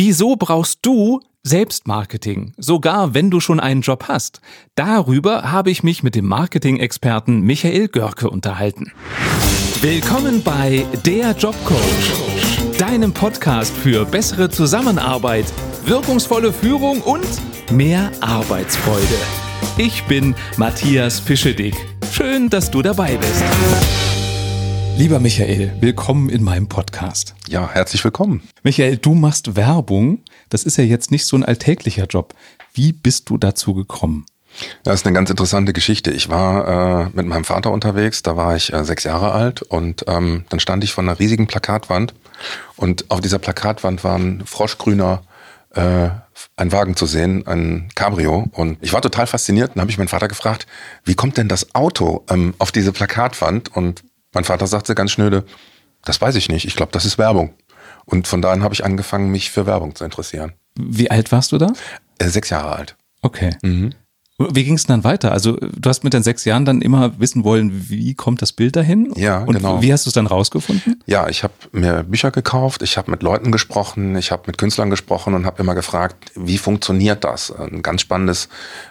Wieso brauchst du Selbstmarketing, sogar wenn du schon einen Job hast? Darüber habe ich mich mit dem Marketing-Experten Michael Görke unterhalten. Willkommen bei Der Jobcoach, deinem Podcast für bessere Zusammenarbeit, wirkungsvolle Führung und mehr Arbeitsfreude. Ich bin Matthias Fischedick. Schön, dass du dabei bist. Lieber Michael, willkommen in meinem Podcast. Ja, herzlich willkommen. Michael, du machst Werbung. Das ist ja jetzt nicht so ein alltäglicher Job. Wie bist du dazu gekommen? Das ist eine ganz interessante Geschichte. Ich war äh, mit meinem Vater unterwegs, da war ich äh, sechs Jahre alt und ähm, dann stand ich vor einer riesigen Plakatwand und auf dieser Plakatwand war ein froschgrüner äh, ein Wagen zu sehen, ein Cabrio. Und ich war total fasziniert und habe ich meinen Vater gefragt, wie kommt denn das Auto ähm, auf diese Plakatwand? Und mein Vater sagte ganz schnöde, das weiß ich nicht, ich glaube, das ist Werbung. Und von daher habe ich angefangen, mich für Werbung zu interessieren. Wie alt warst du da? Äh, sechs Jahre alt. Okay. Mhm. Wie ging es dann weiter? Also du hast mit den sechs Jahren dann immer wissen wollen, wie kommt das Bild dahin? Ja, Und genau. Wie hast du es dann rausgefunden? Ja, ich habe mir Bücher gekauft, ich habe mit Leuten gesprochen, ich habe mit Künstlern gesprochen und habe immer gefragt, wie funktioniert das? Ein ganz spannendes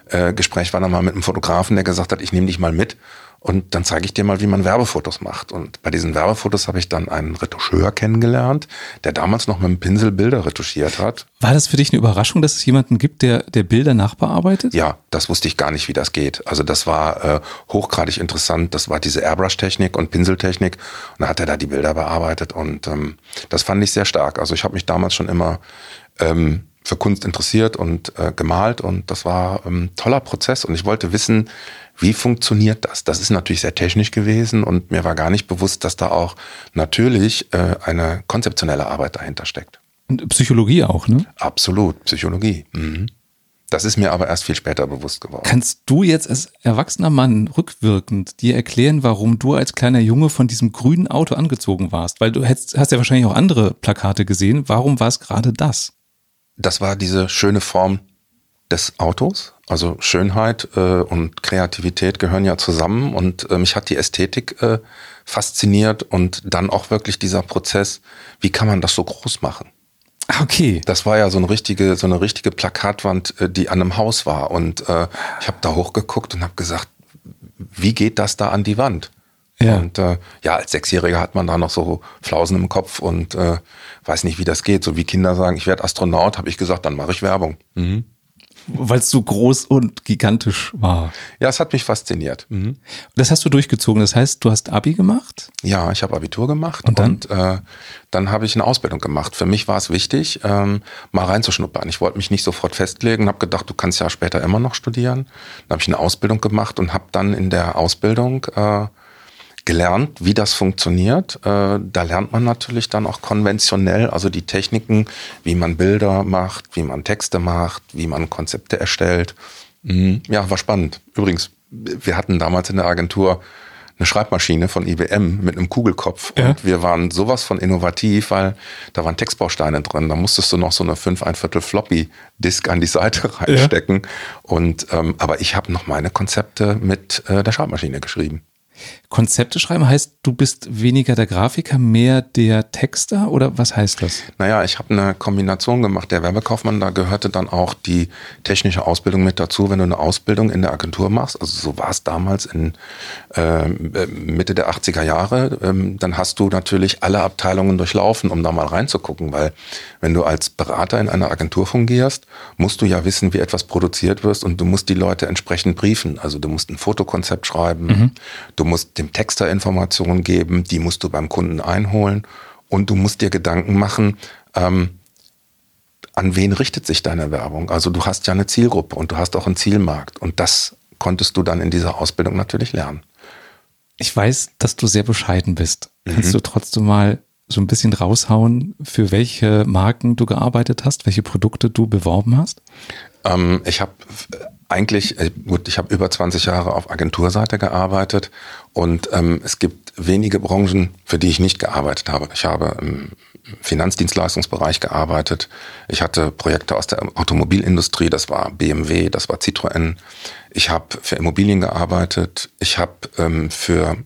äh, Gespräch war dann mal mit einem Fotografen, der gesagt hat, ich nehme dich mal mit und dann zeige ich dir mal, wie man Werbefotos macht. Und bei diesen Werbefotos habe ich dann einen Retoucheur kennengelernt, der damals noch mit dem Pinsel Bilder retuschiert hat. War das für dich eine Überraschung, dass es jemanden gibt, der, der Bilder nachbearbeitet? Ja, das wusste ich gar nicht, wie das geht. Also das war äh, hochgradig interessant. Das war diese Airbrush-Technik und Pinseltechnik. Und da hat er da die Bilder bearbeitet. Und ähm, das fand ich sehr stark. Also ich habe mich damals schon immer ähm, für Kunst interessiert und äh, gemalt. Und das war ein ähm, toller Prozess. Und ich wollte wissen, wie funktioniert das? Das ist natürlich sehr technisch gewesen und mir war gar nicht bewusst, dass da auch natürlich äh, eine konzeptionelle Arbeit dahinter steckt. Und Psychologie auch, ne? Absolut, Psychologie. Mhm. Das ist mir aber erst viel später bewusst geworden. Kannst du jetzt als erwachsener Mann rückwirkend dir erklären, warum du als kleiner Junge von diesem grünen Auto angezogen warst? Weil du hast, hast ja wahrscheinlich auch andere Plakate gesehen. Warum war es gerade das? Das war diese schöne Form des Autos. Also Schönheit äh, und Kreativität gehören ja zusammen und äh, mich hat die Ästhetik äh, fasziniert und dann auch wirklich dieser Prozess, wie kann man das so groß machen? Ah, okay. Das war ja so eine richtige, so eine richtige Plakatwand, äh, die an einem Haus war. Und äh, ich habe da hochgeguckt und habe gesagt, wie geht das da an die Wand? Ja. Und äh, ja, als Sechsjähriger hat man da noch so Flausen im Kopf und äh, weiß nicht, wie das geht. So wie Kinder sagen, ich werde Astronaut, habe ich gesagt, dann mache ich Werbung. Mhm weil es so groß und gigantisch war. Ja, es hat mich fasziniert. Mhm. Das hast du durchgezogen. Das heißt, du hast Abi gemacht? Ja, ich habe Abitur gemacht und dann, und, äh, dann habe ich eine Ausbildung gemacht. Für mich war es wichtig, ähm, mal reinzuschnuppern. Ich wollte mich nicht sofort festlegen und habe gedacht, du kannst ja später immer noch studieren. Dann habe ich eine Ausbildung gemacht und habe dann in der Ausbildung äh, gelernt, wie das funktioniert. Äh, da lernt man natürlich dann auch konventionell, also die Techniken, wie man Bilder macht, wie man Texte macht, wie man Konzepte erstellt. Mhm. Ja, war spannend. Übrigens, wir hatten damals in der Agentur eine Schreibmaschine von IBM mit einem Kugelkopf ja. und wir waren sowas von innovativ, weil da waren Textbausteine drin. Da musstest du noch so eine 5 ein Viertel Floppy Disk an die Seite reinstecken. Ja. Und ähm, aber ich habe noch meine Konzepte mit äh, der Schreibmaschine geschrieben. Konzepte schreiben heißt, du bist weniger der Grafiker, mehr der Texter oder was heißt das? Naja, ich habe eine Kombination gemacht. Der Werbekaufmann, da gehörte dann auch die technische Ausbildung mit dazu. Wenn du eine Ausbildung in der Agentur machst, also so war es damals in äh, Mitte der 80er Jahre, ähm, dann hast du natürlich alle Abteilungen durchlaufen, um da mal reinzugucken, weil wenn du als Berater in einer Agentur fungierst, musst du ja wissen, wie etwas produziert wird und du musst die Leute entsprechend briefen. Also du musst ein Fotokonzept schreiben, mhm. du musst dem Texter Informationen geben, die musst du beim Kunden einholen und du musst dir Gedanken machen, ähm, an wen richtet sich deine Werbung? Also du hast ja eine Zielgruppe und du hast auch einen Zielmarkt und das konntest du dann in dieser Ausbildung natürlich lernen. Ich weiß, dass du sehr bescheiden bist. Mhm. Kannst du trotzdem mal so ein bisschen raushauen, für welche Marken du gearbeitet hast, welche Produkte du beworben hast? Ähm, ich habe eigentlich, äh, gut, ich habe über 20 Jahre auf Agenturseite gearbeitet und ähm, es gibt wenige Branchen, für die ich nicht gearbeitet habe. Ich habe im Finanzdienstleistungsbereich gearbeitet. Ich hatte Projekte aus der Automobilindustrie, das war BMW, das war Citroën. Ich habe für Immobilien gearbeitet. Ich habe ähm, für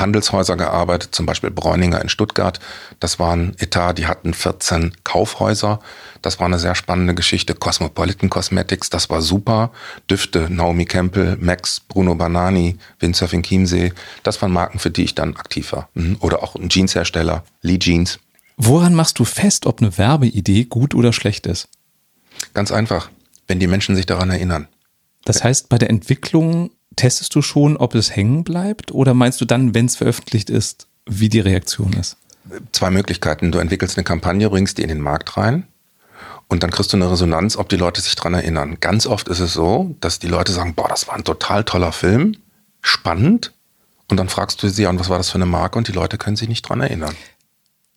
Handelshäuser gearbeitet, zum Beispiel Bräuninger in Stuttgart. Das waren Etat, die hatten 14 Kaufhäuser. Das war eine sehr spannende Geschichte. Cosmopolitan Cosmetics, das war super. Düfte, Naomi Campbell, Max, Bruno Banani, Windsurfing Chiemsee. Das waren Marken, für die ich dann aktiv war. Mhm. Oder auch ein Jeanshersteller, Lee Jeans. Woran machst du fest, ob eine Werbeidee gut oder schlecht ist? Ganz einfach, wenn die Menschen sich daran erinnern. Das heißt, bei der Entwicklung testest du schon, ob es hängen bleibt? Oder meinst du dann, wenn es veröffentlicht ist, wie die Reaktion ist? Zwei Möglichkeiten. Du entwickelst eine Kampagne, bringst die in den Markt rein und dann kriegst du eine Resonanz, ob die Leute sich daran erinnern. Ganz oft ist es so, dass die Leute sagen, boah, das war ein total toller Film, spannend. Und dann fragst du sie an, was war das für eine Marke und die Leute können sich nicht daran erinnern.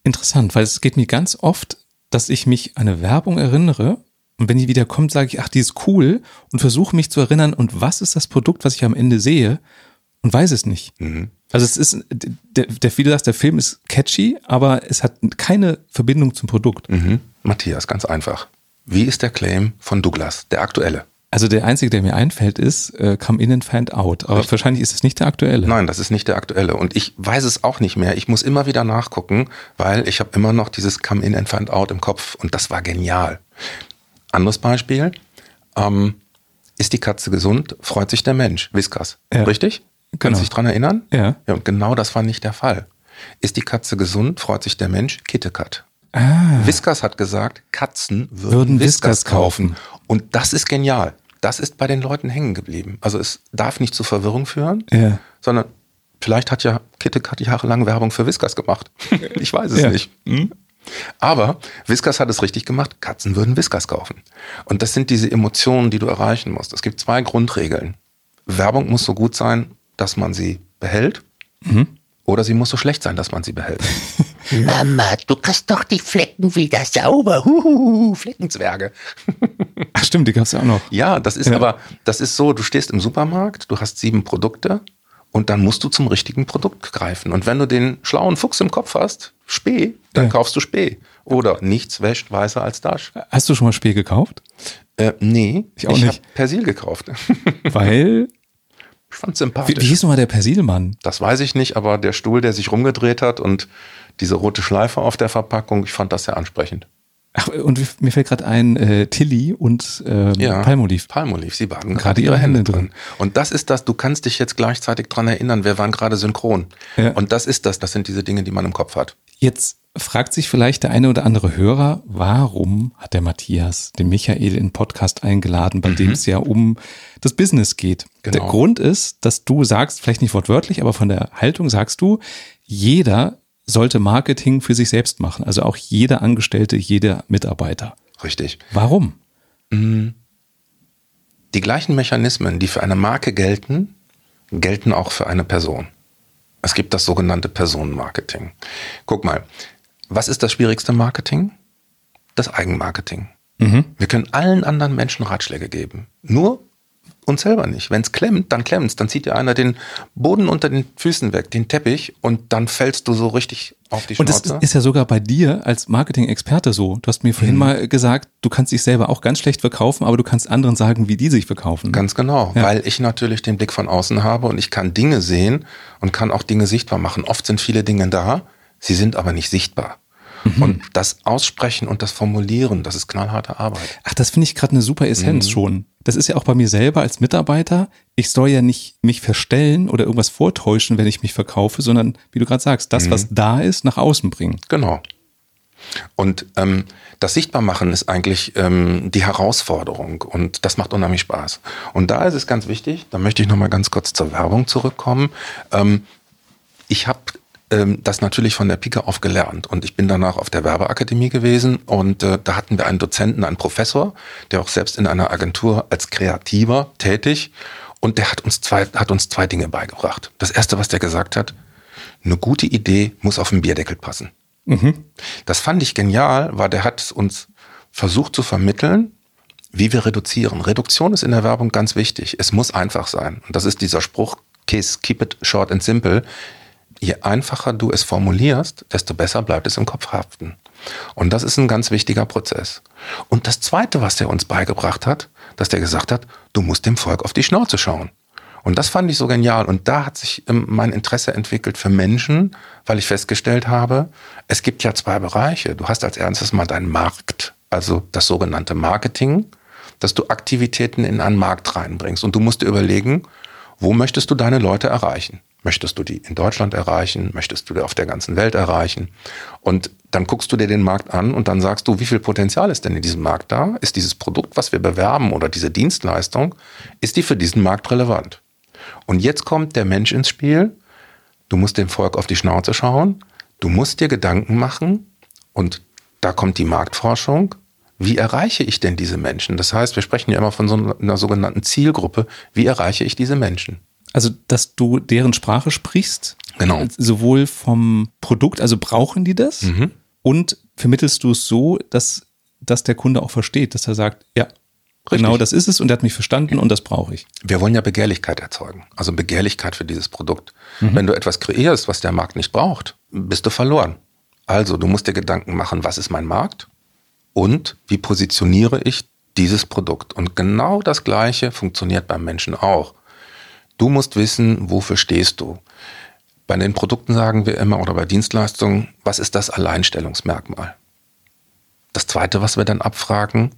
Interessant, weil es geht mir ganz oft, dass ich mich an eine Werbung erinnere und wenn die wieder kommt, sage ich, ach, die ist cool und versuche mich zu erinnern, und was ist das Produkt, was ich am Ende sehe und weiß es nicht. Mhm. Also es ist, der, der viele sagt, der Film ist catchy, aber es hat keine Verbindung zum Produkt. Mhm. Matthias, ganz einfach. Wie ist der Claim von Douglas, der aktuelle? Also der einzige, der mir einfällt, ist äh, Come in and find out. Aber Richtig. wahrscheinlich ist es nicht der aktuelle. Nein, das ist nicht der aktuelle. Und ich weiß es auch nicht mehr. Ich muss immer wieder nachgucken, weil ich habe immer noch dieses Come in and find out im Kopf. Und das war genial. Anderes Beispiel. Ähm, ist die Katze gesund, freut sich der Mensch. Whiskas. Ja. Richtig? Genau. Kannst du dich dran erinnern? Ja. ja. Und genau das war nicht der Fall. Ist die Katze gesund, freut sich der Mensch. Kittekat. Ah. Whiskas hat gesagt, Katzen würden, würden Whiskas kaufen. Und das ist genial. Das ist bei den Leuten hängen geblieben. Also es darf nicht zu Verwirrung führen, ja. sondern vielleicht hat ja KitKat jahrelang Werbung für Whiskas gemacht. ich weiß es ja. nicht. Hm? Aber Whiskas hat es richtig gemacht. Katzen würden Whiskas kaufen. Und das sind diese Emotionen, die du erreichen musst. Es gibt zwei Grundregeln. Werbung muss so gut sein, dass man sie behält. Mhm. Oder sie muss so schlecht sein, dass man sie behält. Mama, du kriegst doch die Flecken wieder sauber. Huhuhu, Fleckenzwerge. Ach stimmt, die gab es ja auch noch. Ja, das ist ja. aber, das ist so, du stehst im Supermarkt, du hast sieben Produkte und dann musst du zum richtigen Produkt greifen. Und wenn du den schlauen Fuchs im Kopf hast, Spee, dann ja. kaufst du Spee. Oder nichts wäscht weißer als Dasch. Hast du schon mal Spee gekauft? Äh, nee, ich auch ich nicht. Persil gekauft. Weil? Ich fand sympathisch. Wie, wie hieß nochmal der Persilmann? Das weiß ich nicht, aber der Stuhl, der sich rumgedreht hat und diese rote Schleife auf der Verpackung, ich fand das sehr ansprechend. Ach, und mir fällt gerade ein, äh, Tilly und ähm, ja, Palmolive. Palmolive, sie baden gerade ihre Hände drin. Und das ist das, du kannst dich jetzt gleichzeitig dran erinnern, wir waren gerade synchron. Ja. Und das ist das, das sind diese Dinge, die man im Kopf hat. Jetzt fragt sich vielleicht der eine oder andere Hörer, warum hat der Matthias den Michael in Podcast eingeladen, bei mhm. dem es ja um das Business geht. Genau. Der Grund ist, dass du sagst, vielleicht nicht wortwörtlich, aber von der Haltung sagst du, jeder sollte Marketing für sich selbst machen. Also auch jeder Angestellte, jeder Mitarbeiter. Richtig. Warum? Mhm. Die gleichen Mechanismen, die für eine Marke gelten, gelten auch für eine Person. Es gibt das sogenannte Personenmarketing. Guck mal, was ist das schwierigste Marketing? Das Eigenmarketing. Mhm. Wir können allen anderen Menschen Ratschläge geben. Nur uns selber nicht. Wenn es klemmt, dann klemmt es. Dann zieht dir einer den Boden unter den Füßen weg, den Teppich, und dann fällst du so richtig auf die Schnauze. Und das ist ja sogar bei dir als Marketing-Experte so. Du hast mir vorhin mhm. mal gesagt, du kannst dich selber auch ganz schlecht verkaufen, aber du kannst anderen sagen, wie die sich verkaufen. Ganz genau, ja. weil ich natürlich den Blick von außen habe und ich kann Dinge sehen und kann auch Dinge sichtbar machen. Oft sind viele Dinge da, sie sind aber nicht sichtbar. Mhm. Und das Aussprechen und das Formulieren, das ist knallharte Arbeit. Ach, das finde ich gerade eine super Essenz mhm. schon. Das ist ja auch bei mir selber als Mitarbeiter. Ich soll ja nicht mich verstellen oder irgendwas vortäuschen, wenn ich mich verkaufe, sondern, wie du gerade sagst, das, mhm. was da ist, nach außen bringen. Genau. Und ähm, das Sichtbarmachen ist eigentlich ähm, die Herausforderung und das macht unheimlich Spaß. Und da ist es ganz wichtig, da möchte ich nochmal ganz kurz zur Werbung zurückkommen. Ähm, ich habe ähm, das natürlich von der Pike auf gelernt. Und ich bin danach auf der Werbeakademie gewesen und äh, da hatten wir einen Dozenten, einen Professor, der auch selbst in einer Agentur als Kreativer tätig und der hat uns zwei, hat uns zwei Dinge beigebracht. Das erste, was der gesagt hat, eine gute Idee muss auf den Bierdeckel passen. Mhm. Das fand ich genial, weil der hat uns versucht zu vermitteln, wie wir reduzieren. Reduktion ist in der Werbung ganz wichtig. Es muss einfach sein. Und das ist dieser Spruch, keep it short and simple je einfacher du es formulierst, desto besser bleibt es im Kopf haften. Und das ist ein ganz wichtiger Prozess. Und das Zweite, was der uns beigebracht hat, dass der gesagt hat, du musst dem Volk auf die Schnauze schauen. Und das fand ich so genial. Und da hat sich ähm, mein Interesse entwickelt für Menschen, weil ich festgestellt habe, es gibt ja zwei Bereiche. Du hast als erstes mal deinen Markt, also das sogenannte Marketing, dass du Aktivitäten in einen Markt reinbringst. Und du musst dir überlegen, wo möchtest du deine Leute erreichen? Möchtest du die in Deutschland erreichen? Möchtest du die auf der ganzen Welt erreichen? Und dann guckst du dir den Markt an und dann sagst du, wie viel Potenzial ist denn in diesem Markt da? Ist dieses Produkt, was wir bewerben oder diese Dienstleistung, ist die für diesen Markt relevant? Und jetzt kommt der Mensch ins Spiel. Du musst dem Volk auf die Schnauze schauen. Du musst dir Gedanken machen. Und da kommt die Marktforschung. Wie erreiche ich denn diese Menschen? Das heißt, wir sprechen ja immer von so einer sogenannten Zielgruppe. Wie erreiche ich diese Menschen? Also, dass du deren Sprache sprichst. Genau. Sowohl vom Produkt, also brauchen die das? Mhm. Und vermittelst du es so, dass, dass der Kunde auch versteht, dass er sagt, ja, genau das ist es und er hat mich verstanden und das brauche ich. Wir wollen ja Begehrlichkeit erzeugen, also Begehrlichkeit für dieses Produkt. Wenn du etwas kreierst, was der Markt nicht braucht, bist du verloren. Also du musst dir Gedanken machen, was ist mein Markt und wie positioniere ich dieses Produkt. Und genau das Gleiche funktioniert beim Menschen auch. Du musst wissen, wofür stehst du. Bei den Produkten sagen wir immer oder bei Dienstleistungen, was ist das Alleinstellungsmerkmal? Das Zweite, was wir dann abfragen,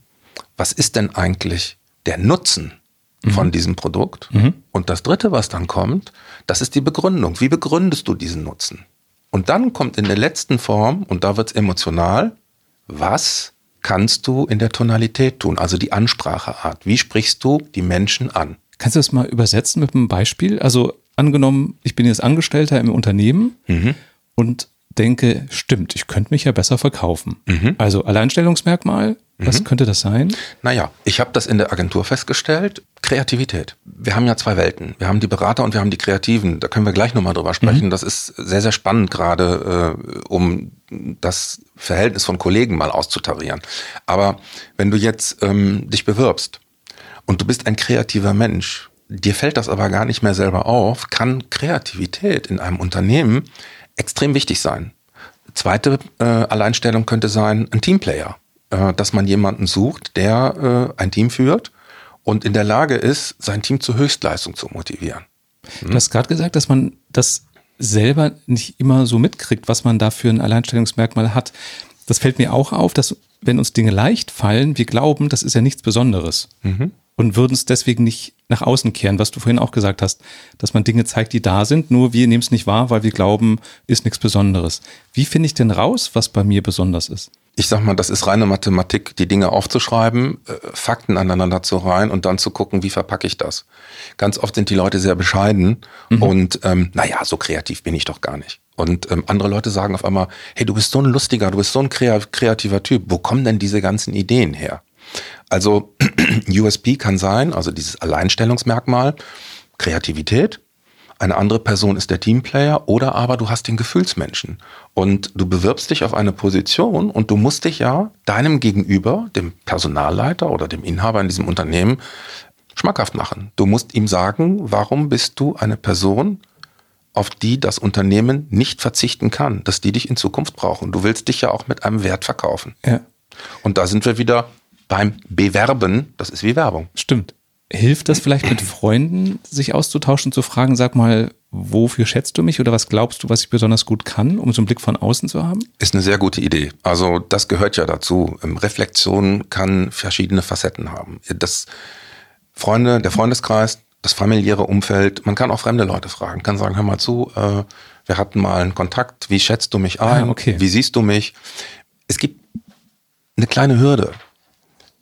was ist denn eigentlich der Nutzen von diesem Produkt? Und das Dritte, was dann kommt, das ist die Begründung. Wie begründest du diesen Nutzen? Und dann kommt in der letzten Form, und da wird es emotional, was kannst du in der Tonalität tun, also die Anspracheart. Wie sprichst du die Menschen an? Kannst du das mal übersetzen mit einem Beispiel? Also angenommen, ich bin jetzt Angestellter im Unternehmen und denke, stimmt, ich könnte mich ja besser verkaufen. Also Alleinstellungsmerkmal, was könnte das sein? Naja, ich habe das in der Agentur festgestellt. Kreativität. Wir haben ja zwei Welten. Wir haben die Berater und wir haben die Kreativen. Da können wir gleich nochmal drüber sprechen. Das ist sehr, sehr spannend gerade, äh, um das Verhältnis von Kollegen mal auszutarieren. Aber wenn du jetzt ähm, dich bewirbst und du bist ein kreativer Mensch, dir fällt das aber gar nicht mehr selber auf, kann Kreativität in einem Unternehmen extrem wichtig sein. Zweite äh, Alleinstellung könnte sein, ein Teamplayer. Äh, dass man jemanden sucht, der äh, ein Team führt und in der Lage ist, sein Team zur Höchstleistung zu motivieren. Du hast gerade gesagt, dass man das selber nicht immer so mitkriegt, was man da für ein Alleinstellungsmerkmal hat. Das fällt mir auch auf, dass wenn uns Dinge leicht fallen, wir glauben, das ist ja nichts Besonderes. Und würden es deswegen nicht nach außen kehren, was du vorhin auch gesagt hast, dass man Dinge zeigt, die da sind, nur wir nehmen es nicht wahr, weil wir glauben, ist nichts Besonderes. Wie finde ich denn raus, was bei mir besonders ist? Ich sag mal, das ist reine Mathematik, die Dinge aufzuschreiben, äh, Fakten aneinander zu reihen und dann zu gucken, wie verpacke ich das. Ganz oft sind die Leute sehr bescheiden und ähm, naja, so kreativ bin ich doch gar nicht. Und ähm, andere Leute sagen auf einmal, hey, du bist so ein lustiger, du bist so ein krea- kreativer Typ. Wo kommen denn diese ganzen Ideen her? Also USP kann sein, also dieses Alleinstellungsmerkmal, Kreativität. Eine andere Person ist der Teamplayer oder aber du hast den Gefühlsmenschen und du bewirbst dich auf eine Position und du musst dich ja deinem Gegenüber, dem Personalleiter oder dem Inhaber in diesem Unternehmen, schmackhaft machen. Du musst ihm sagen, warum bist du eine Person, auf die das Unternehmen nicht verzichten kann, dass die dich in Zukunft brauchen. Du willst dich ja auch mit einem Wert verkaufen. Ja, Und da sind wir wieder beim Bewerben. Das ist wie Werbung. stimmt. Hilft das vielleicht mit Freunden, sich auszutauschen, zu fragen, sag mal, wofür schätzt du mich oder was glaubst du, was ich besonders gut kann, um so einen Blick von außen zu haben? Ist eine sehr gute Idee. Also das gehört ja dazu. Ähm, Reflexion kann verschiedene Facetten haben. Das Freunde, der Freundeskreis, das familiäre Umfeld, man kann auch fremde Leute fragen, kann sagen, hör mal zu, äh, wir hatten mal einen Kontakt, wie schätzt du mich ein, Ah, okay. wie siehst du mich? Es gibt eine kleine Hürde.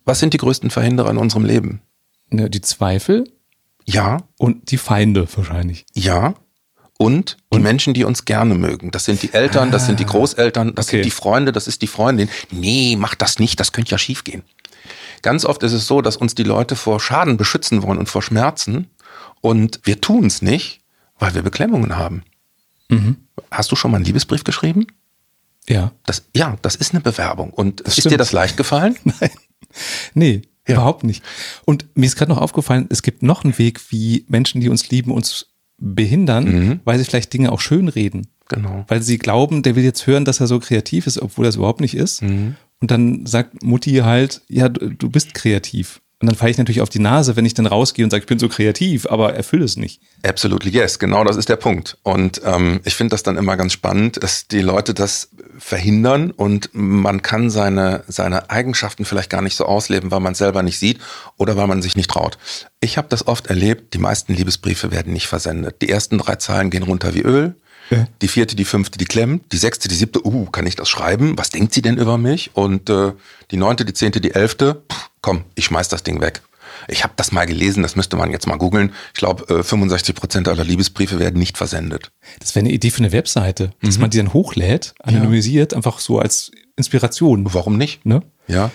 Was sind die größten Verhinderer in unserem Leben? Ne, Die Zweifel Ja, und die Feinde wahrscheinlich. Ja. Und die Menschen, die uns gerne mögen. Das sind die Eltern, das sind die Großeltern, das okay. sind die Freunde, das ist die Freundin. Nee, mach das nicht, das könnte ja schiefgehen. Ganz oft ist es so, dass uns die Leute vor Schaden beschützen wollen und vor Schmerzen. Und wir tun es nicht, weil wir Beklemmungen haben. Hast du schon mal einen Liebesbrief geschrieben? Ja. Das, ja, das ist eine Bewerbung. Und ist stimmt. dir das leicht gefallen? Nee, Ja. überhaupt nicht. Und mir ist gerade noch aufgefallen, es gibt noch einen Weg, wie Menschen, die uns lieben, uns behindern, weil sie vielleicht Dinge auch schönreden. Genau. Weil sie glauben, der will jetzt hören, dass er so kreativ ist, obwohl es überhaupt nicht ist. Und dann sagt Mutti halt, ja, du, du bist kreativ. Und dann falle ich natürlich auf die Nase, wenn ich dann rausgehe und sage, ich bin so kreativ, aber erfülle es nicht. Absolutely yes, genau das ist der Punkt. Und ähm, ich finde das dann immer ganz spannend, dass die Leute das verhindern und man kann seine, seine Eigenschaften vielleicht gar nicht so ausleben, weil man es selber nicht sieht oder weil man sich nicht traut. Ich habe das oft erlebt, die meisten Liebesbriefe werden nicht versendet. Die ersten drei Zeilen gehen runter wie Öl. Ja. Die vierte, die fünfte, die klemmt. Die sechste, die siebte, uh, kann ich das schreiben? Was denkt sie denn über mich? Und äh, die neunte, die zehnte, die elfte, pff, komm, ich schmeiß das Ding weg. Ich habe das mal gelesen, das müsste man jetzt mal googeln. Ich glaube, äh, 65 Prozent aller Liebesbriefe werden nicht versendet. Das wäre eine Idee für eine Webseite, dass mhm. man die dann hochlädt, anonymisiert, ja. einfach so als Inspiration. Warum nicht? Ne? Ja.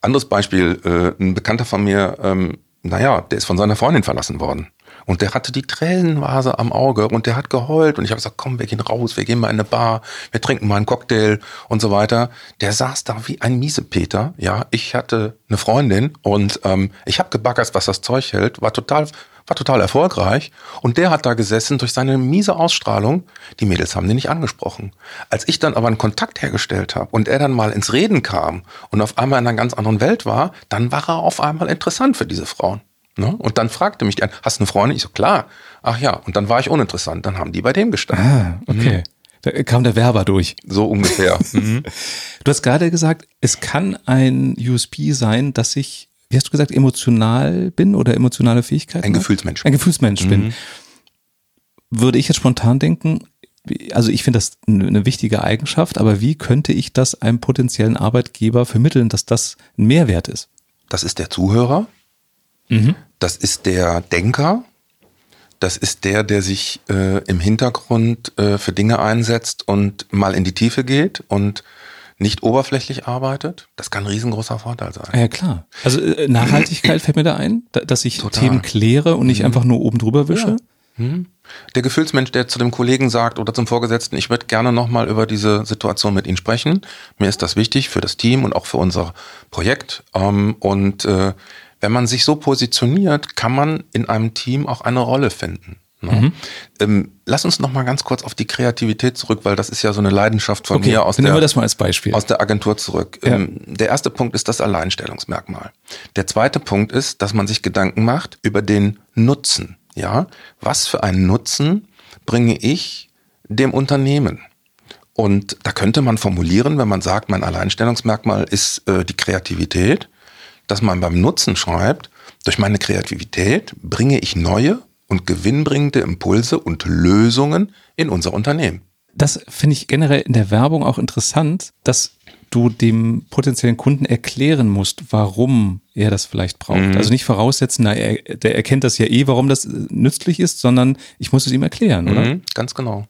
Anderes Beispiel, äh, ein Bekannter von mir, ähm, naja, der ist von seiner Freundin verlassen worden. Und der hatte die Tränenvase am Auge und der hat geheult. Und ich habe gesagt, komm, wir gehen raus, wir gehen mal in eine Bar, wir trinken mal einen Cocktail und so weiter. Der saß da wie ein Miesepeter. Ja, ich hatte eine Freundin und ähm, ich habe gebaggert, was das Zeug hält, war total war total erfolgreich und der hat da gesessen durch seine miese Ausstrahlung. Die Mädels haben den nicht angesprochen. Als ich dann aber einen Kontakt hergestellt habe und er dann mal ins Reden kam und auf einmal in einer ganz anderen Welt war, dann war er auf einmal interessant für diese Frauen. Ne? Und dann fragte mich die an, hast du eine Freundin? Ich so, klar. Ach ja, und dann war ich uninteressant. Dann haben die bei dem gestanden. Ah, okay. Mhm. Da kam der Werber durch. So ungefähr. mhm. Du hast gerade gesagt, es kann ein USP sein, dass ich, wie hast du gesagt, emotional bin oder emotionale Fähigkeiten? Ein Gefühlsmensch. Ein Gefühlsmensch mhm. bin. Würde ich jetzt spontan denken, also ich finde das eine wichtige Eigenschaft, aber wie könnte ich das einem potenziellen Arbeitgeber vermitteln, dass das ein Mehrwert ist? Das ist der Zuhörer, Mhm. Das ist der Denker. Das ist der, der sich äh, im Hintergrund äh, für Dinge einsetzt und mal in die Tiefe geht und nicht oberflächlich arbeitet. Das kann ein riesengroßer Vorteil sein. Ja, klar. Also äh, Nachhaltigkeit fällt mir da ein, dass ich Total. Themen kläre und nicht mhm. einfach nur oben drüber wische. Ja. Mhm. Der Gefühlsmensch, der zu dem Kollegen sagt oder zum Vorgesetzten, ich würde gerne nochmal über diese Situation mit Ihnen sprechen. Mir ist das wichtig für das Team und auch für unser Projekt. Ähm, und äh, wenn man sich so positioniert, kann man in einem Team auch eine Rolle finden. Ne? Mhm. Ähm, lass uns noch mal ganz kurz auf die Kreativität zurück, weil das ist ja so eine Leidenschaft von okay, mir aus der, wir das mal als Beispiel. aus der Agentur zurück. Ja. Ähm, der erste Punkt ist das Alleinstellungsmerkmal. Der zweite Punkt ist, dass man sich Gedanken macht über den Nutzen. Ja, was für einen Nutzen bringe ich dem Unternehmen? Und da könnte man formulieren, wenn man sagt, mein Alleinstellungsmerkmal ist äh, die Kreativität, dass man beim Nutzen schreibt, durch meine Kreativität bringe ich neue und gewinnbringende Impulse und Lösungen in unser Unternehmen. Das finde ich generell in der Werbung auch interessant, dass du dem potenziellen Kunden erklären musst, warum er das vielleicht braucht. Mhm. Also nicht voraussetzen, na, er, der erkennt das ja eh, warum das nützlich ist, sondern ich muss es ihm erklären, oder? Mhm, ganz genau.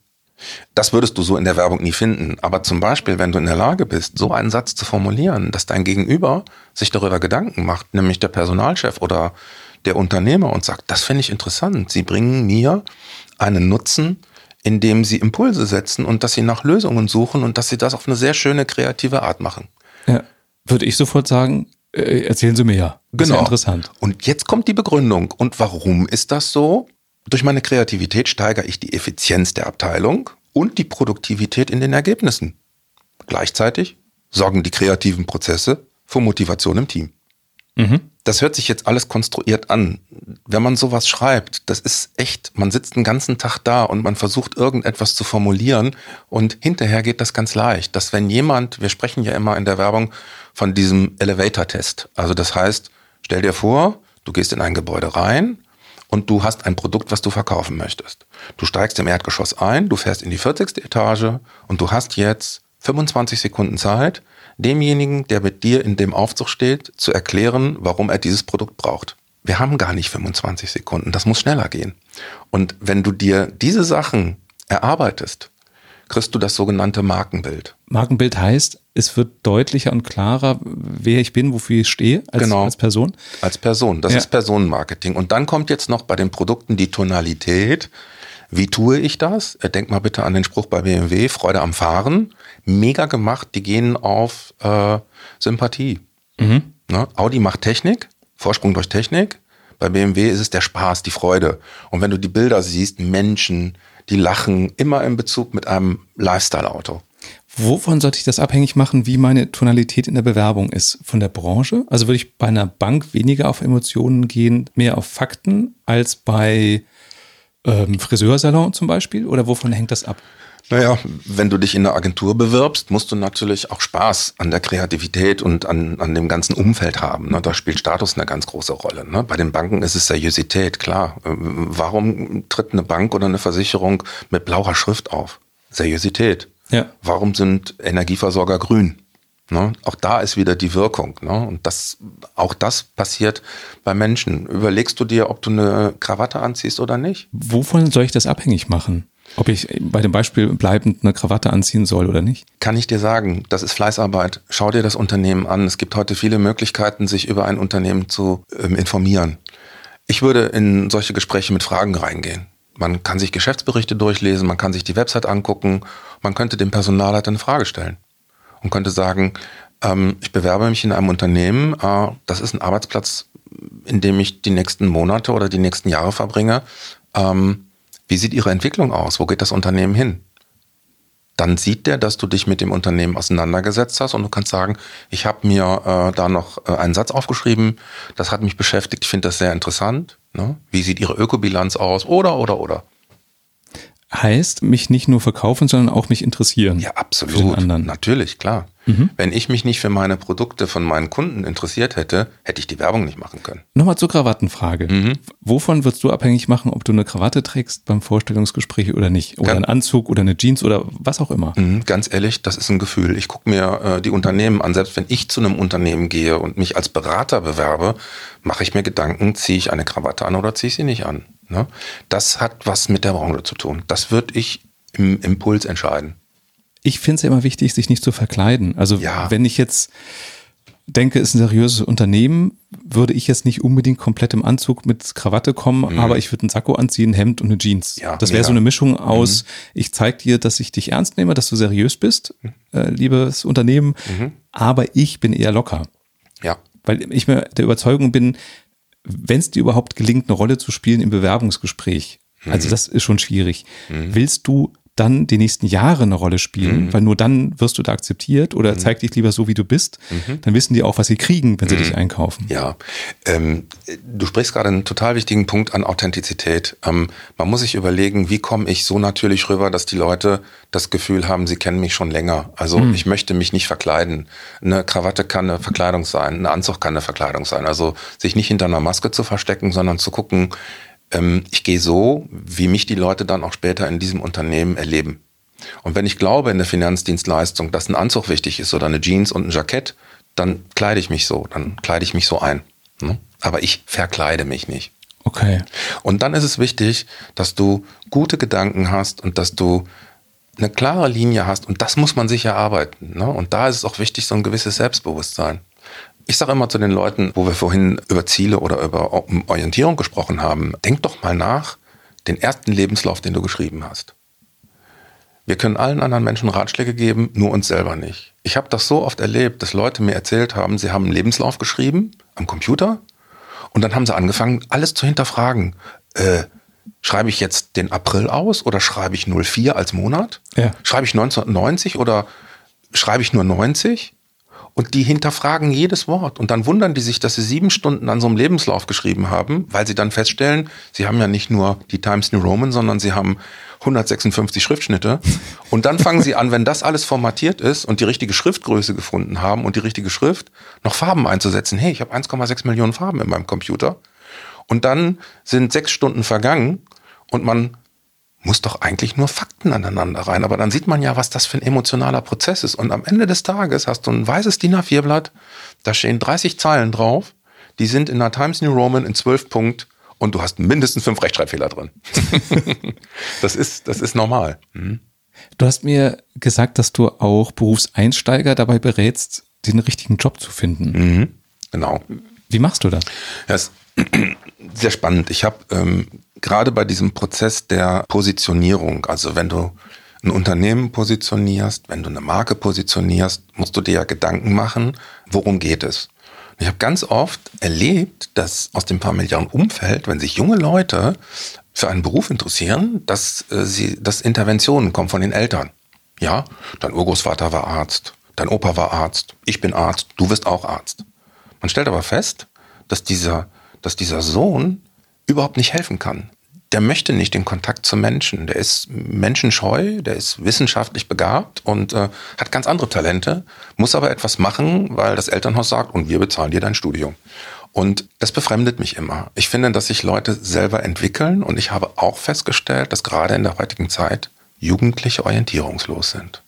Das würdest du so in der Werbung nie finden. Aber zum Beispiel, wenn du in der Lage bist, so einen Satz zu formulieren, dass dein Gegenüber sich darüber Gedanken macht, nämlich der Personalchef oder der Unternehmer und sagt, das finde ich interessant. Sie bringen mir einen Nutzen, indem sie Impulse setzen und dass sie nach Lösungen suchen und dass sie das auf eine sehr schöne, kreative Art machen. Ja, würde ich sofort sagen, äh, erzählen Sie mir ja. Genau. interessant. Und jetzt kommt die Begründung. Und warum ist das so? Durch meine Kreativität steigere ich die Effizienz der Abteilung und die Produktivität in den Ergebnissen. Gleichzeitig sorgen die kreativen Prozesse für Motivation im Team. Mhm. Das hört sich jetzt alles konstruiert an. Wenn man sowas schreibt, das ist echt, man sitzt den ganzen Tag da und man versucht irgendetwas zu formulieren und hinterher geht das ganz leicht. Dass wenn jemand, wir sprechen ja immer in der Werbung von diesem Elevator-Test. Also das heißt, stell dir vor, du gehst in ein Gebäude rein und du hast ein Produkt, was du verkaufen möchtest. Du steigst im Erdgeschoss ein, du fährst in die 40. Etage und du hast jetzt 25 Sekunden Zeit, demjenigen, der mit dir in dem Aufzug steht, zu erklären, warum er dieses Produkt braucht. Wir haben gar nicht 25 Sekunden, das muss schneller gehen. Und wenn du dir diese Sachen erarbeitest, kriegst du das sogenannte Markenbild. Markenbild heißt, es wird deutlicher und klarer, wer ich bin, wofür ich stehe als, genau. als Person. Als Person. Das ja. ist Personenmarketing. Und dann kommt jetzt noch bei den Produkten die Tonalität. Wie tue ich das? Äh, denk mal bitte an den Spruch bei BMW, Freude am Fahren. Mega gemacht, die gehen auf äh, Sympathie. Mhm. Ne? Audi macht Technik, Vorsprung durch Technik. Bei BMW ist es der Spaß, die Freude. Und wenn du die Bilder siehst, Menschen, die lachen, immer in Bezug mit einem Lifestyle-Auto. Wovon sollte ich das abhängig machen, wie meine Tonalität in der Bewerbung ist? Von der Branche? Also würde ich bei einer Bank weniger auf Emotionen gehen, mehr auf Fakten als bei ähm, Friseursalon zum Beispiel? Oder wovon hängt das ab? Naja, wenn du dich in der Agentur bewirbst, musst du natürlich auch Spaß an der Kreativität und an, an dem ganzen Umfeld haben. Ne? Da spielt Status eine ganz große Rolle. Ne? Bei den Banken ist es Seriosität, klar. Ähm, warum tritt eine Bank oder eine Versicherung mit blauer Schrift auf? Seriosität. Ja. Warum sind Energieversorger grün? Ne? Auch da ist wieder die Wirkung. Ne? Und das, auch das passiert bei Menschen. Überlegst du dir, ob du eine Krawatte anziehst oder nicht? Wovon soll ich das abhängig machen? Ob ich bei dem Beispiel bleibend eine Krawatte anziehen soll oder nicht? Kann ich dir sagen, das ist Fleißarbeit. Schau dir das Unternehmen an. Es gibt heute viele Möglichkeiten, sich über ein Unternehmen zu ähm, informieren. Ich würde in solche Gespräche mit Fragen reingehen. Man kann sich Geschäftsberichte durchlesen, man kann sich die Website angucken, man könnte dem Personalleiter eine Frage stellen und könnte sagen, ähm, ich bewerbe mich in einem Unternehmen, äh, das ist ein Arbeitsplatz, in dem ich die nächsten Monate oder die nächsten Jahre verbringe. Ähm, wie sieht Ihre Entwicklung aus? Wo geht das Unternehmen hin? Dann sieht der, dass du dich mit dem Unternehmen auseinandergesetzt hast und du kannst sagen, ich habe mir äh, da noch äh, einen Satz aufgeschrieben, das hat mich beschäftigt, ich finde das sehr interessant. Ne? Wie sieht Ihre Ökobilanz aus? Oder, oder, oder heißt, mich nicht nur verkaufen, sondern auch mich interessieren. Ja, absolut. Natürlich, klar. Mhm. Wenn ich mich nicht für meine Produkte von meinen Kunden interessiert hätte, hätte ich die Werbung nicht machen können. Nochmal zur Krawattenfrage. Mhm. Wovon würdest du abhängig machen, ob du eine Krawatte trägst beim Vorstellungsgespräch oder nicht? Oder Ganz, einen Anzug oder eine Jeans oder was auch immer? Mhm, ganz ehrlich, das ist ein Gefühl. Ich gucke mir äh, die Unternehmen an. Selbst wenn ich zu einem Unternehmen gehe und mich als Berater bewerbe, mache ich mir Gedanken, ziehe ich eine Krawatte an oder ziehe ich sie nicht an? Ne? Das hat was mit der Branche zu tun. Das würde ich im Impuls entscheiden. Ich finde es ja immer wichtig, sich nicht zu verkleiden. Also ja. wenn ich jetzt denke, es ist ein seriöses Unternehmen, würde ich jetzt nicht unbedingt komplett im Anzug mit Krawatte kommen, mhm. aber ich würde ein Sakko anziehen, ein Hemd und eine Jeans. Ja, das wäre so eine Mischung aus, mhm. ich zeige dir, dass ich dich ernst nehme, dass du seriös bist, mhm. äh, liebes Unternehmen, mhm. aber ich bin eher locker. Ja. Weil ich mir der Überzeugung bin, wenn es dir überhaupt gelingt, eine Rolle zu spielen im Bewerbungsgespräch, also mhm. das ist schon schwierig, mhm. willst du dann die nächsten Jahre eine Rolle spielen, mhm. weil nur dann wirst du da akzeptiert oder mhm. zeig dich lieber so, wie du bist. Mhm. Dann wissen die auch, was sie kriegen, wenn sie mhm. dich einkaufen. Ja, ähm, du sprichst gerade einen total wichtigen Punkt an Authentizität. Ähm, man muss sich überlegen, wie komme ich so natürlich rüber, dass die Leute das Gefühl haben, sie kennen mich schon länger. Also mhm. ich möchte mich nicht verkleiden. Eine Krawatte kann eine Verkleidung sein, ein Anzug kann eine Verkleidung sein. Also sich nicht hinter einer Maske zu verstecken, sondern zu gucken, ähm, ich gehe so, wie mich die Leute dann auch später in diesem Unternehmen erleben. Und wenn ich glaube in der Finanzdienstleistung, dass ein Anzug wichtig ist oder eine Jeans und ein Jackett, dann kleide ich mich so, dann kleide ich mich so ein. Ne? Aber ich verkleide mich nicht. Okay. Und dann ist es wichtig, dass du gute Gedanken hast und dass du eine klare Linie hast. Und das muss man sich erarbeiten. Ne? Und da ist es auch wichtig, so ein gewisses Selbstbewusstsein. Ich sage immer zu den Leuten, wo wir vorhin über Ziele oder über Orientierung gesprochen haben, denk doch mal nach, den ersten Lebenslauf, den du geschrieben hast. Wir können allen anderen Menschen Ratschläge geben, nur uns selber nicht. Ich habe das so oft erlebt, dass Leute mir erzählt haben, sie haben einen Lebenslauf geschrieben am Computer und dann haben sie angefangen, alles zu hinterfragen. Äh, schreibe ich jetzt den April aus oder schreibe ich 04 als Monat? Ja. Schreibe ich 1990 oder schreibe ich nur 90? Und die hinterfragen jedes Wort. Und dann wundern die sich, dass sie sieben Stunden an so einem Lebenslauf geschrieben haben, weil sie dann feststellen, sie haben ja nicht nur die Times New Roman, sondern sie haben 156 Schriftschnitte. Und dann fangen sie an, wenn das alles formatiert ist und die richtige Schriftgröße gefunden haben und die richtige Schrift, noch Farben einzusetzen. Hey, ich habe 1,6 Millionen Farben in meinem Computer. Und dann sind sechs Stunden vergangen und man muss doch eigentlich nur Fakten aneinander rein. Aber dann sieht man ja, was das für ein emotionaler Prozess ist. Und am Ende des Tages hast du ein weißes DIN A4-Blatt, da stehen 30 Zeilen drauf, die sind in der Times New Roman in 12 Punkt und du hast mindestens fünf Rechtschreibfehler drin. das, ist, das ist normal. Mhm. Du hast mir gesagt, dass du auch Berufseinsteiger dabei berätst, den richtigen Job zu finden. Mhm. Genau. Wie machst du das? Ja, ist sehr spannend. Ich habe ähm, gerade bei diesem Prozess der Positionierung, also wenn du ein Unternehmen positionierst, wenn du eine Marke positionierst, musst du dir ja Gedanken machen, worum geht es. Ich habe ganz oft erlebt, dass aus dem familiären Umfeld, wenn sich junge Leute für einen Beruf interessieren, dass äh, sie, dass Interventionen kommen von den Eltern. Ja, dein Urgroßvater war Arzt, dein Opa war Arzt, ich bin Arzt, du wirst auch Arzt. Man stellt aber fest, dass dieser, dass dieser Sohn überhaupt nicht helfen kann. Der möchte nicht den Kontakt zu Menschen. Der ist menschenscheu, der ist wissenschaftlich begabt und äh, hat ganz andere Talente, muss aber etwas machen, weil das Elternhaus sagt, und wir bezahlen dir dein Studium. Und das befremdet mich immer. Ich finde, dass sich Leute selber entwickeln und ich habe auch festgestellt, dass gerade in der heutigen Zeit Jugendliche orientierungslos sind.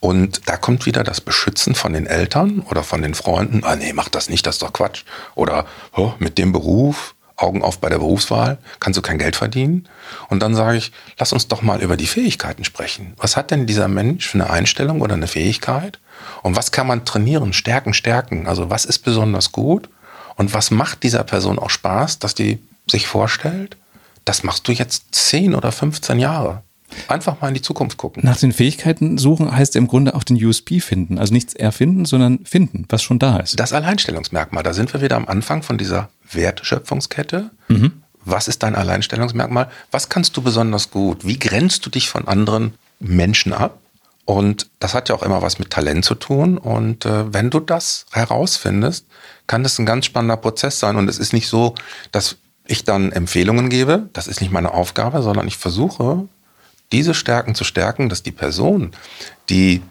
Und da kommt wieder das Beschützen von den Eltern oder von den Freunden. Ah nee, mach das nicht, das ist doch Quatsch. Oder oh, mit dem Beruf, Augen auf bei der Berufswahl, kannst du kein Geld verdienen. Und dann sage ich, lass uns doch mal über die Fähigkeiten sprechen. Was hat denn dieser Mensch für eine Einstellung oder eine Fähigkeit? Und was kann man trainieren, stärken, stärken? Also was ist besonders gut? Und was macht dieser Person auch Spaß, dass die sich vorstellt? Das machst du jetzt 10 oder 15 Jahre. Einfach mal in die Zukunft gucken. Nach den Fähigkeiten suchen heißt im Grunde auch den USP finden. Also nichts erfinden, sondern finden, was schon da ist. Das Alleinstellungsmerkmal, da sind wir wieder am Anfang von dieser Wertschöpfungskette. Mhm. Was ist dein Alleinstellungsmerkmal? Was kannst du besonders gut? Wie grenzt du dich von anderen Menschen ab? Und das hat ja auch immer was mit Talent zu tun. Und äh, wenn du das herausfindest, kann das ein ganz spannender Prozess sein. Und es ist nicht so, dass ich dann Empfehlungen gebe. Das ist nicht meine Aufgabe, sondern ich versuche, diese Stärken zu stärken, dass die Person, die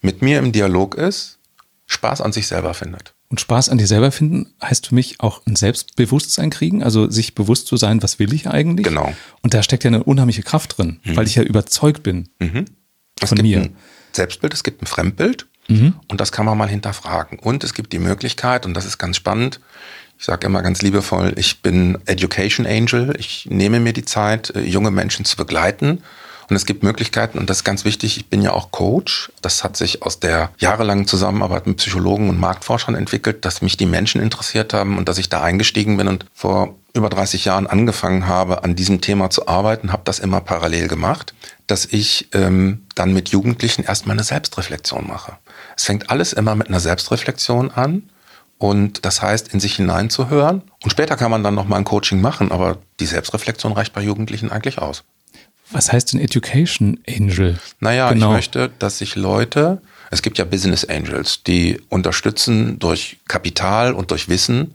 mit mir im Dialog ist, Spaß an sich selber findet. Und Spaß an dir selber finden heißt für mich auch ein Selbstbewusstsein kriegen, also sich bewusst zu sein, was will ich eigentlich? Genau. Und da steckt ja eine unheimliche Kraft drin, mhm. weil ich ja überzeugt bin mhm. von es mir. Ein Selbstbild, es gibt ein Fremdbild mhm. und das kann man mal hinterfragen. Und es gibt die Möglichkeit, und das ist ganz spannend, ich sage immer ganz liebevoll, ich bin Education Angel. Ich nehme mir die Zeit, äh, junge Menschen zu begleiten und es gibt Möglichkeiten, und das ist ganz wichtig, ich bin ja auch Coach. Das hat sich aus der jahrelangen Zusammenarbeit mit Psychologen und Marktforschern entwickelt, dass mich die Menschen interessiert haben und dass ich da eingestiegen bin und vor über 30 Jahren angefangen habe, an diesem Thema zu arbeiten, habe das immer parallel gemacht, dass ich ähm, dann mit Jugendlichen erstmal eine Selbstreflexion mache. Es fängt alles immer mit einer Selbstreflexion an. Und das heißt, in sich hineinzuhören. Und später kann man dann nochmal ein Coaching machen, aber die Selbstreflexion reicht bei Jugendlichen eigentlich aus. Was heißt denn Education Angel? Naja, genau. ich möchte, dass sich Leute, es gibt ja Business Angels, die unterstützen durch Kapital und durch Wissen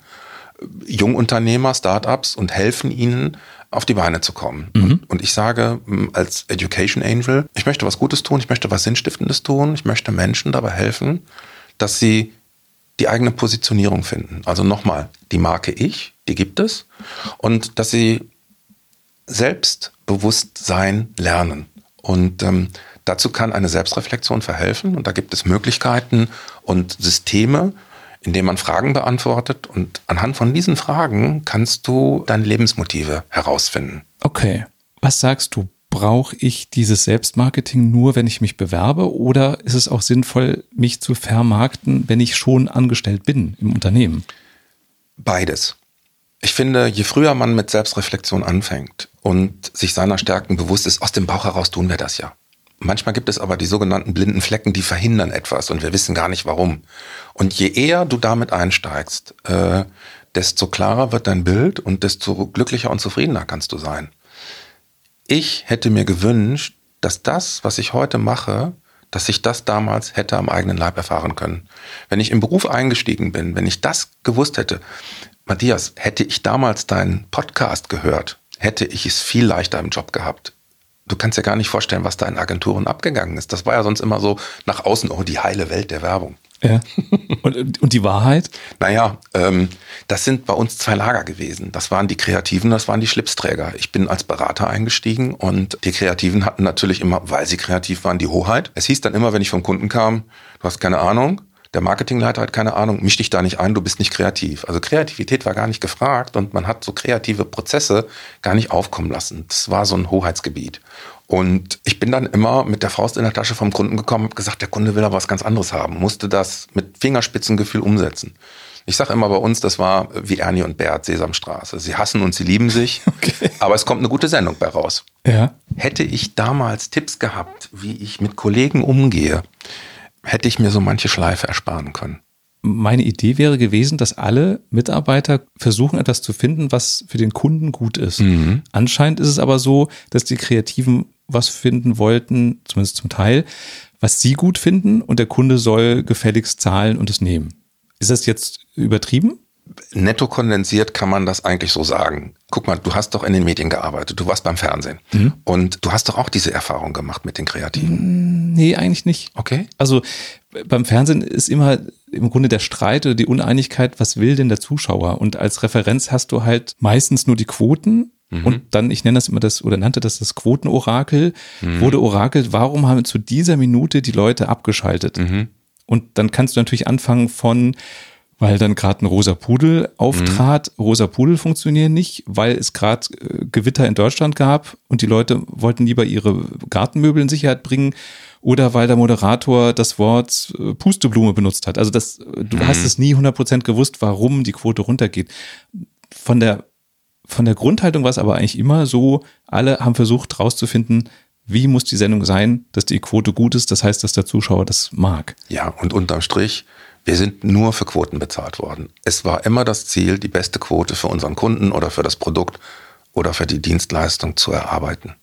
äh, Jungunternehmer, Startups und helfen ihnen, auf die Beine zu kommen. Mhm. Und, und ich sage als Education Angel, ich möchte was Gutes tun, ich möchte was Sinnstiftendes tun, ich möchte Menschen dabei helfen, dass sie die eigene Positionierung finden. Also nochmal, die Marke Ich, die gibt es. Und dass sie Selbstbewusstsein lernen. Und ähm, dazu kann eine Selbstreflexion verhelfen. Und da gibt es Möglichkeiten und Systeme, in denen man Fragen beantwortet. Und anhand von diesen Fragen kannst du deine Lebensmotive herausfinden. Okay. Was sagst du? Brauche ich dieses Selbstmarketing nur, wenn ich mich bewerbe? Oder ist es auch sinnvoll, mich zu vermarkten, wenn ich schon angestellt bin im Unternehmen? Beides. Ich finde, je früher man mit Selbstreflexion anfängt und sich seiner Stärken bewusst ist, aus dem Bauch heraus tun wir das ja. Manchmal gibt es aber die sogenannten blinden Flecken, die verhindern etwas und wir wissen gar nicht warum. Und je eher du damit einsteigst, äh, desto klarer wird dein Bild und desto glücklicher und zufriedener kannst du sein. Ich hätte mir gewünscht, dass das, was ich heute mache, dass ich das damals hätte am eigenen Leib erfahren können. Wenn ich im Beruf eingestiegen bin, wenn ich das gewusst hätte, Matthias, hätte ich damals deinen Podcast gehört, hätte ich es viel leichter im Job gehabt. Du kannst dir gar nicht vorstellen, was da in Agenturen abgegangen ist. Das war ja sonst immer so nach außen, oh, die heile Welt der Werbung. Ja. Und, und die Wahrheit? Naja, ähm, das sind bei uns zwei Lager gewesen. Das waren die Kreativen, das waren die Schlipsträger. Ich bin als Berater eingestiegen und die Kreativen hatten natürlich immer, weil sie kreativ waren, die Hoheit. Es hieß dann immer, wenn ich vom Kunden kam, du hast keine Ahnung, der Marketingleiter hat keine Ahnung, misch dich da nicht ein, du bist nicht kreativ. Also Kreativität war gar nicht gefragt und man hat so kreative Prozesse gar nicht aufkommen lassen. Das war so ein Hoheitsgebiet. Und ich bin dann immer mit der Faust in der Tasche vom Kunden gekommen und gesagt, der Kunde will aber was ganz anderes haben, musste das mit Fingerspitzengefühl umsetzen. Ich sage immer bei uns, das war wie Ernie und Bert, Sesamstraße. Sie hassen und sie lieben sich, okay. aber es kommt eine gute Sendung bei raus. Ja. Hätte ich damals Tipps gehabt, wie ich mit Kollegen umgehe, hätte ich mir so manche Schleife ersparen können. Meine Idee wäre gewesen, dass alle Mitarbeiter versuchen, etwas zu finden, was für den Kunden gut ist. Mhm. Anscheinend ist es aber so, dass die Kreativen was finden wollten, zumindest zum Teil, was Sie gut finden und der Kunde soll gefälligst zahlen und es nehmen. Ist das jetzt übertrieben? Netto kondensiert kann man das eigentlich so sagen. Guck mal, du hast doch in den Medien gearbeitet, du warst beim Fernsehen mhm. und du hast doch auch diese Erfahrung gemacht mit den Kreativen. Nee, eigentlich nicht. Okay. Also beim Fernsehen ist immer im Grunde der Streit oder die Uneinigkeit, was will denn der Zuschauer? Und als Referenz hast du halt meistens nur die Quoten mhm. und dann, ich nenne das immer das oder nannte das das Quotenorakel, mhm. wurde orakelt, warum haben zu dieser Minute die Leute abgeschaltet? Mhm. Und dann kannst du natürlich anfangen von weil dann gerade ein rosa Pudel auftrat. Mhm. Rosa Pudel funktionieren nicht, weil es gerade äh, Gewitter in Deutschland gab und die Leute wollten lieber ihre Gartenmöbel in Sicherheit bringen oder weil der Moderator das Wort äh, Pusteblume benutzt hat. Also das, du mhm. hast es nie 100% gewusst, warum die Quote runtergeht. Von der, von der Grundhaltung war es aber eigentlich immer so, alle haben versucht rauszufinden, wie muss die Sendung sein, dass die Quote gut ist, das heißt, dass der Zuschauer das mag. Ja, und unterm Strich wir sind nur für Quoten bezahlt worden. Es war immer das Ziel, die beste Quote für unseren Kunden oder für das Produkt oder für die Dienstleistung zu erarbeiten.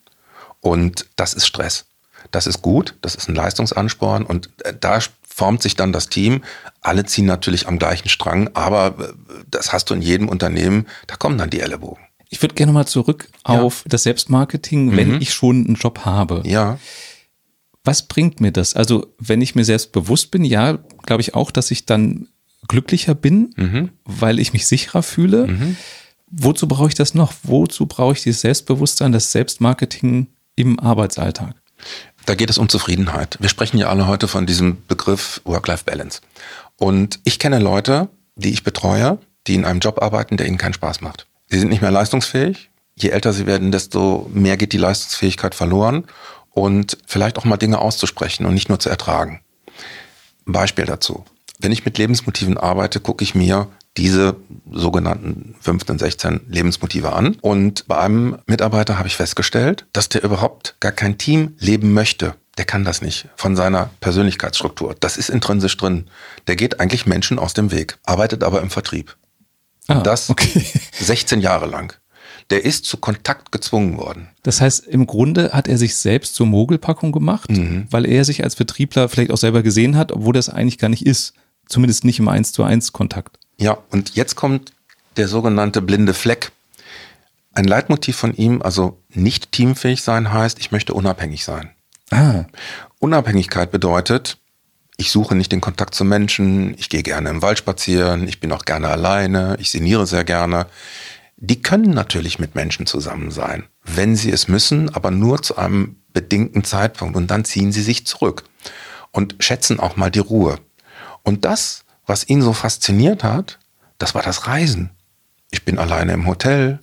Und das ist Stress. Das ist gut, das ist ein Leistungsansporn und äh, da formt sich dann das Team. Alle ziehen natürlich am gleichen Strang, aber äh, das hast du in jedem Unternehmen, da kommen dann die Ellenbogen. Ich würde gerne mal zurück auf ja. das Selbstmarketing, wenn mhm. ich schon einen Job habe. Ja was bringt mir das? Also, wenn ich mir selbst bewusst bin, ja, glaube ich auch, dass ich dann glücklicher bin, mhm. weil ich mich sicherer fühle. Mhm. Wozu brauche ich das noch? Wozu brauche ich dieses Selbstbewusstsein, das Selbstmarketing im Arbeitsalltag? Da geht es um Zufriedenheit. Wir sprechen ja alle heute von diesem Begriff Work-Life-Balance. Und ich kenne Leute, die ich betreue, die in einem Job arbeiten, der ihnen keinen Spaß macht. Sie sind nicht mehr leistungsfähig. Je älter sie werden, desto mehr geht die Leistungsfähigkeit verloren und vielleicht auch mal Dinge auszusprechen und nicht nur zu ertragen. Beispiel dazu. Wenn ich mit Lebensmotiven arbeite, gucke ich mir diese sogenannten 15, 16 Lebensmotive an. Und bei einem Mitarbeiter habe ich festgestellt, dass der überhaupt gar kein Team leben möchte. Der kann das nicht von seiner Persönlichkeitsstruktur. Das ist intrinsisch drin. Der geht eigentlich Menschen aus dem Weg, arbeitet aber im Vertrieb. Ah, Und das okay. 16 Jahre lang der ist zu Kontakt gezwungen worden. Das heißt, im Grunde hat er sich selbst zur Mogelpackung gemacht, mhm. weil er sich als Vertriebler vielleicht auch selber gesehen hat, obwohl das eigentlich gar nicht ist. Zumindest nicht im 1 zu 1 Kontakt. Ja, und jetzt kommt der sogenannte blinde Fleck. Ein Leitmotiv von ihm, also nicht teamfähig sein, heißt, ich möchte unabhängig sein. Ah. Unabhängigkeit bedeutet, ich suche nicht den Kontakt zu Menschen, ich gehe gerne im Wald spazieren, ich bin auch gerne alleine, ich sinniere sehr gerne die können natürlich mit Menschen zusammen sein, wenn sie es müssen, aber nur zu einem bedingten Zeitpunkt. Und dann ziehen sie sich zurück und schätzen auch mal die Ruhe. Und das, was ihn so fasziniert hat, das war das Reisen. Ich bin alleine im Hotel,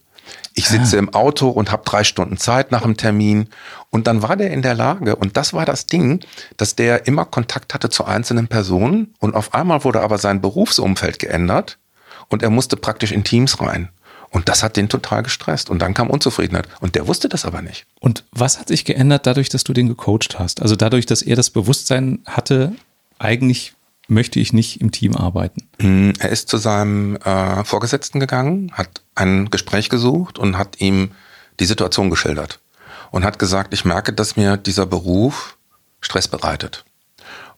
ich sitze ah. im Auto und habe drei Stunden Zeit nach dem Termin. Und dann war der in der Lage, und das war das Ding, dass der immer Kontakt hatte zu einzelnen Personen. Und auf einmal wurde aber sein Berufsumfeld geändert und er musste praktisch in Teams rein. Und das hat den total gestresst. Und dann kam Unzufriedenheit. Und der wusste das aber nicht. Und was hat sich geändert dadurch, dass du den gecoacht hast? Also dadurch, dass er das Bewusstsein hatte, eigentlich möchte ich nicht im Team arbeiten. Hm, er ist zu seinem äh, Vorgesetzten gegangen, hat ein Gespräch gesucht und hat ihm die Situation geschildert. Und hat gesagt, ich merke, dass mir dieser Beruf Stress bereitet.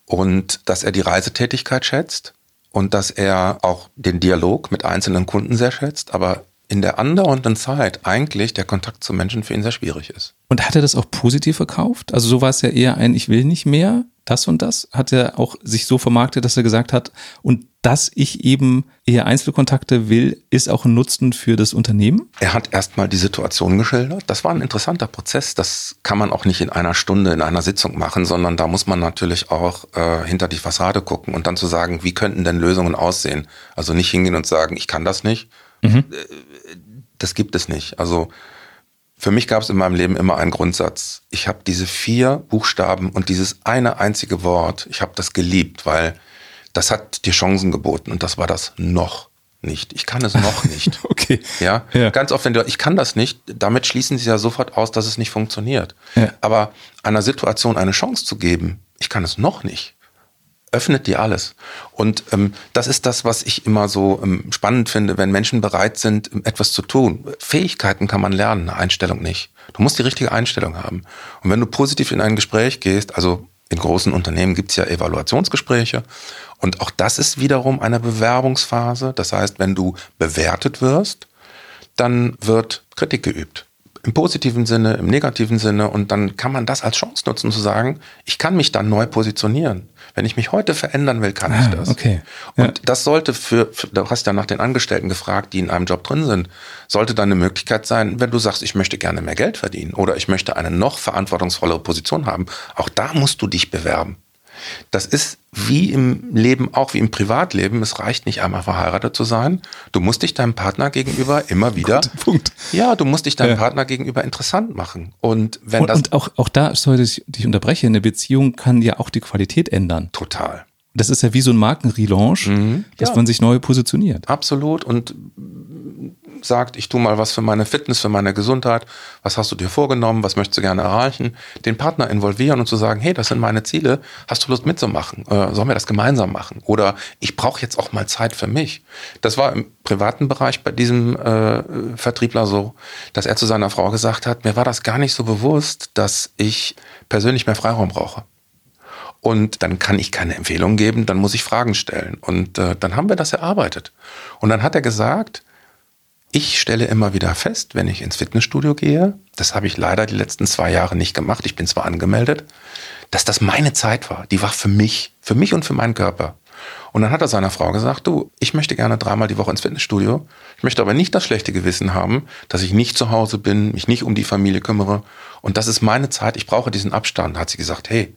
Und dass er die Reisetätigkeit schätzt und dass er auch den Dialog mit einzelnen Kunden sehr schätzt, aber in der andauernden Zeit eigentlich der Kontakt zu Menschen für ihn sehr schwierig ist. Und hat er das auch positiv verkauft? Also so war es ja eher ein Ich will nicht mehr, das und das. Hat er auch sich so vermarktet, dass er gesagt hat, und dass ich eben eher Einzelkontakte will, ist auch ein Nutzen für das Unternehmen? Er hat erstmal die Situation geschildert. Das war ein interessanter Prozess. Das kann man auch nicht in einer Stunde in einer Sitzung machen, sondern da muss man natürlich auch äh, hinter die Fassade gucken und dann zu sagen, wie könnten denn Lösungen aussehen? Also nicht hingehen und sagen, ich kann das nicht. Mhm. Das gibt es nicht. Also für mich gab es in meinem Leben immer einen Grundsatz. Ich habe diese vier Buchstaben und dieses eine einzige Wort, ich habe das geliebt, weil das hat dir Chancen geboten und das war das noch nicht. Ich kann es noch nicht. okay. Ja? ja? Ganz oft, wenn du, ich kann das nicht, damit schließen sie ja sofort aus, dass es nicht funktioniert. Ja. Aber einer Situation eine Chance zu geben, ich kann es noch nicht öffnet dir alles. Und ähm, das ist das, was ich immer so ähm, spannend finde, wenn Menschen bereit sind, ähm, etwas zu tun. Fähigkeiten kann man lernen, eine Einstellung nicht. Du musst die richtige Einstellung haben. Und wenn du positiv in ein Gespräch gehst, also In großen Unternehmen gibt es ja Evaluationsgespräche und auch das ist wiederum eine Bewerbungsphase. Das heißt, wenn du bewertet wirst, dann wird Kritik geübt. Im positiven Sinne, im negativen Sinne. Und dann kann man das als Chance nutzen, zu sagen, ich kann mich dann neu positionieren. Wenn ich mich heute verändern will, kann ah, ich das. Okay. Ja. Und das sollte für, für, du hast ja nach den Angestellten gefragt, die in einem Job drin sind, sollte dann eine Möglichkeit sein, wenn du sagst, ich möchte gerne mehr Geld verdienen oder ich möchte eine noch verantwortungsvollere Position haben. Auch da musst du dich bewerben. Das ist wie im Leben, auch wie im Privatleben. Es reicht nicht einmal verheiratet zu sein. Du musst dich deinem Partner gegenüber immer wieder. Punkt. Ja, du musst dich deinem ja. Partner gegenüber interessant machen. Und wenn und, das. Und auch, auch da, dass ich dich unterbreche, eine Beziehung kann ja auch die Qualität ändern. Total. Das ist ja wie so ein Markenrelaunch, mhm, dass ja. man sich neu positioniert. Absolut. Und sagt, ich tue mal was für meine Fitness, für meine Gesundheit, was hast du dir vorgenommen, was möchtest du gerne erreichen, den Partner involvieren und zu sagen, hey, das sind meine Ziele, hast du Lust mitzumachen, äh, sollen wir das gemeinsam machen? Oder ich brauche jetzt auch mal Zeit für mich. Das war im privaten Bereich bei diesem äh, Vertriebler so, dass er zu seiner Frau gesagt hat, mir war das gar nicht so bewusst, dass ich persönlich mehr Freiraum brauche. Und dann kann ich keine Empfehlung geben, dann muss ich Fragen stellen. Und äh, dann haben wir das erarbeitet. Und dann hat er gesagt, ich stelle immer wieder fest, wenn ich ins Fitnessstudio gehe, das habe ich leider die letzten zwei Jahre nicht gemacht, ich bin zwar angemeldet, dass das meine Zeit war. Die war für mich, für mich und für meinen Körper. Und dann hat er seiner Frau gesagt, du, ich möchte gerne dreimal die Woche ins Fitnessstudio. Ich möchte aber nicht das schlechte Gewissen haben, dass ich nicht zu Hause bin, mich nicht um die Familie kümmere. Und das ist meine Zeit, ich brauche diesen Abstand. Da hat sie gesagt, hey,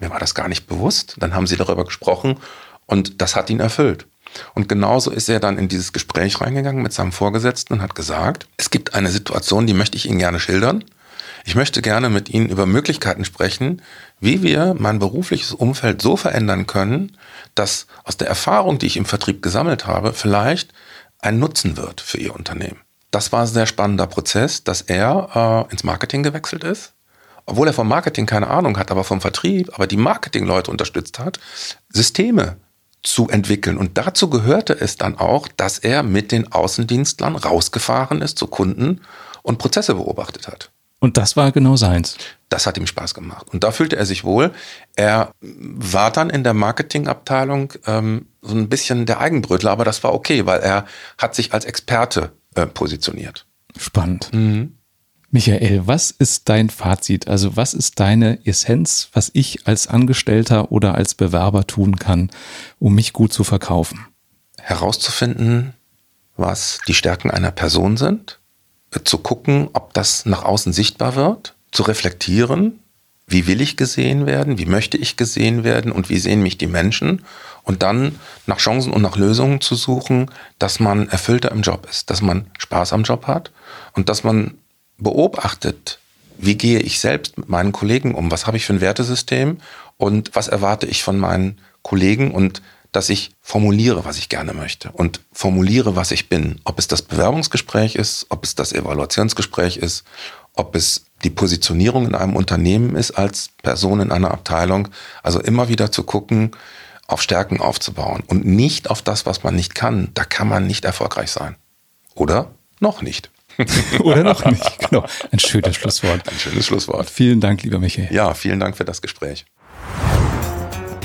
mir war das gar nicht bewusst. Dann haben sie darüber gesprochen und das hat ihn erfüllt. Und genauso ist er dann in dieses Gespräch reingegangen mit seinem Vorgesetzten und hat gesagt, es gibt eine Situation, die möchte ich Ihnen gerne schildern. Ich möchte gerne mit Ihnen über Möglichkeiten sprechen, wie wir mein berufliches Umfeld so verändern können, dass aus der Erfahrung, die ich im Vertrieb gesammelt habe, vielleicht ein Nutzen wird für Ihr Unternehmen. Das war ein sehr spannender Prozess, dass er äh, ins Marketing gewechselt ist, obwohl er vom Marketing keine Ahnung hat, aber vom Vertrieb, aber die Marketingleute unterstützt hat, Systeme zu entwickeln. Und dazu gehörte es dann auch, dass er mit den Außendienstlern rausgefahren ist zu Kunden und Prozesse beobachtet hat. Und das war genau seins. Das hat ihm Spaß gemacht. Und da fühlte er sich wohl. Er war dann in der Marketingabteilung ähm, so ein bisschen der Eigenbrötler, aber das war okay, weil er hat sich als Experte äh, positioniert. Spannend. Mhm. Michael, was ist dein Fazit? Also was ist deine Essenz, was ich als Angestellter oder als Bewerber tun kann, um mich gut zu verkaufen? Herauszufinden, was die Stärken einer Person sind, zu gucken, ob das nach außen sichtbar wird, zu reflektieren, wie will ich gesehen werden, wie möchte ich gesehen werden und wie sehen mich die Menschen und dann nach Chancen und nach Lösungen zu suchen, dass man erfüllter im Job ist, dass man Spaß am Job hat und dass man beobachtet, wie gehe ich selbst mit meinen Kollegen um, was habe ich für ein Wertesystem und was erwarte ich von meinen Kollegen und dass ich formuliere, was ich gerne möchte und formuliere, was ich bin. Ob es das Bewerbungsgespräch ist, ob es das Evaluationsgespräch ist, ob es die Positionierung in einem Unternehmen ist als Person in einer Abteilung. Also immer wieder zu gucken, auf Stärken aufzubauen und nicht auf das, was man nicht kann. Da kann man nicht erfolgreich sein. Oder noch nicht. Oder noch nicht. Genau. Ein schönes Schlusswort. Ein schönes Schlusswort. Vielen Dank, lieber Michael. Ja, vielen Dank für das Gespräch.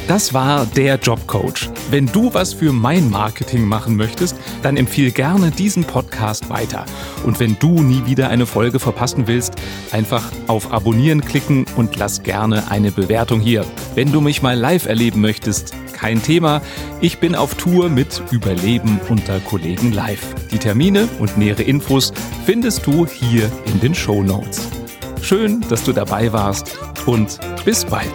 Das war der Jobcoach. Wenn du was für mein Marketing machen möchtest, dann empfiehl gerne diesen Podcast weiter. Und wenn du nie wieder eine Folge verpassen willst, einfach auf Abonnieren klicken und lass gerne eine Bewertung hier. Wenn du mich mal live erleben möchtest, kein Thema. Ich bin auf Tour mit Überleben unter Kollegen live. Die Termine und nähere Infos findest du hier in den Show Notes. Schön, dass du dabei warst und bis bald.